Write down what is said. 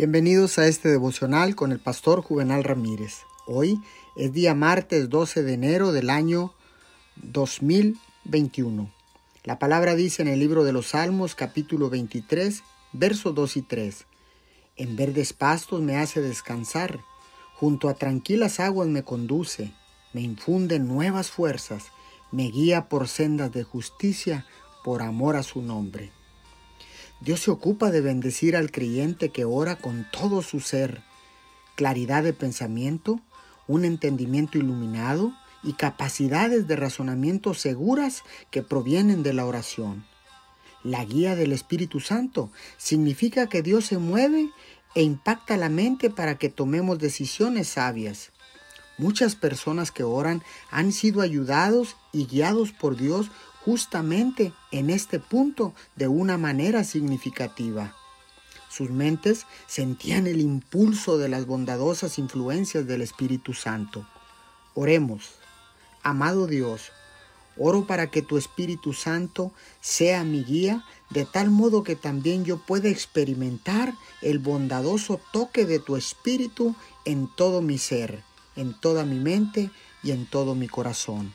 Bienvenidos a este devocional con el pastor Juvenal Ramírez. Hoy es día martes 12 de enero del año 2021. La palabra dice en el libro de los Salmos capítulo 23, versos 2 y 3. En verdes pastos me hace descansar, junto a tranquilas aguas me conduce, me infunde nuevas fuerzas, me guía por sendas de justicia, por amor a su nombre. Dios se ocupa de bendecir al creyente que ora con todo su ser, claridad de pensamiento, un entendimiento iluminado y capacidades de razonamiento seguras que provienen de la oración. La guía del Espíritu Santo significa que Dios se mueve e impacta la mente para que tomemos decisiones sabias. Muchas personas que oran han sido ayudados y guiados por Dios justamente en este punto de una manera significativa. Sus mentes sentían el impulso de las bondadosas influencias del Espíritu Santo. Oremos. Amado Dios, oro para que tu Espíritu Santo sea mi guía, de tal modo que también yo pueda experimentar el bondadoso toque de tu Espíritu en todo mi ser, en toda mi mente y en todo mi corazón.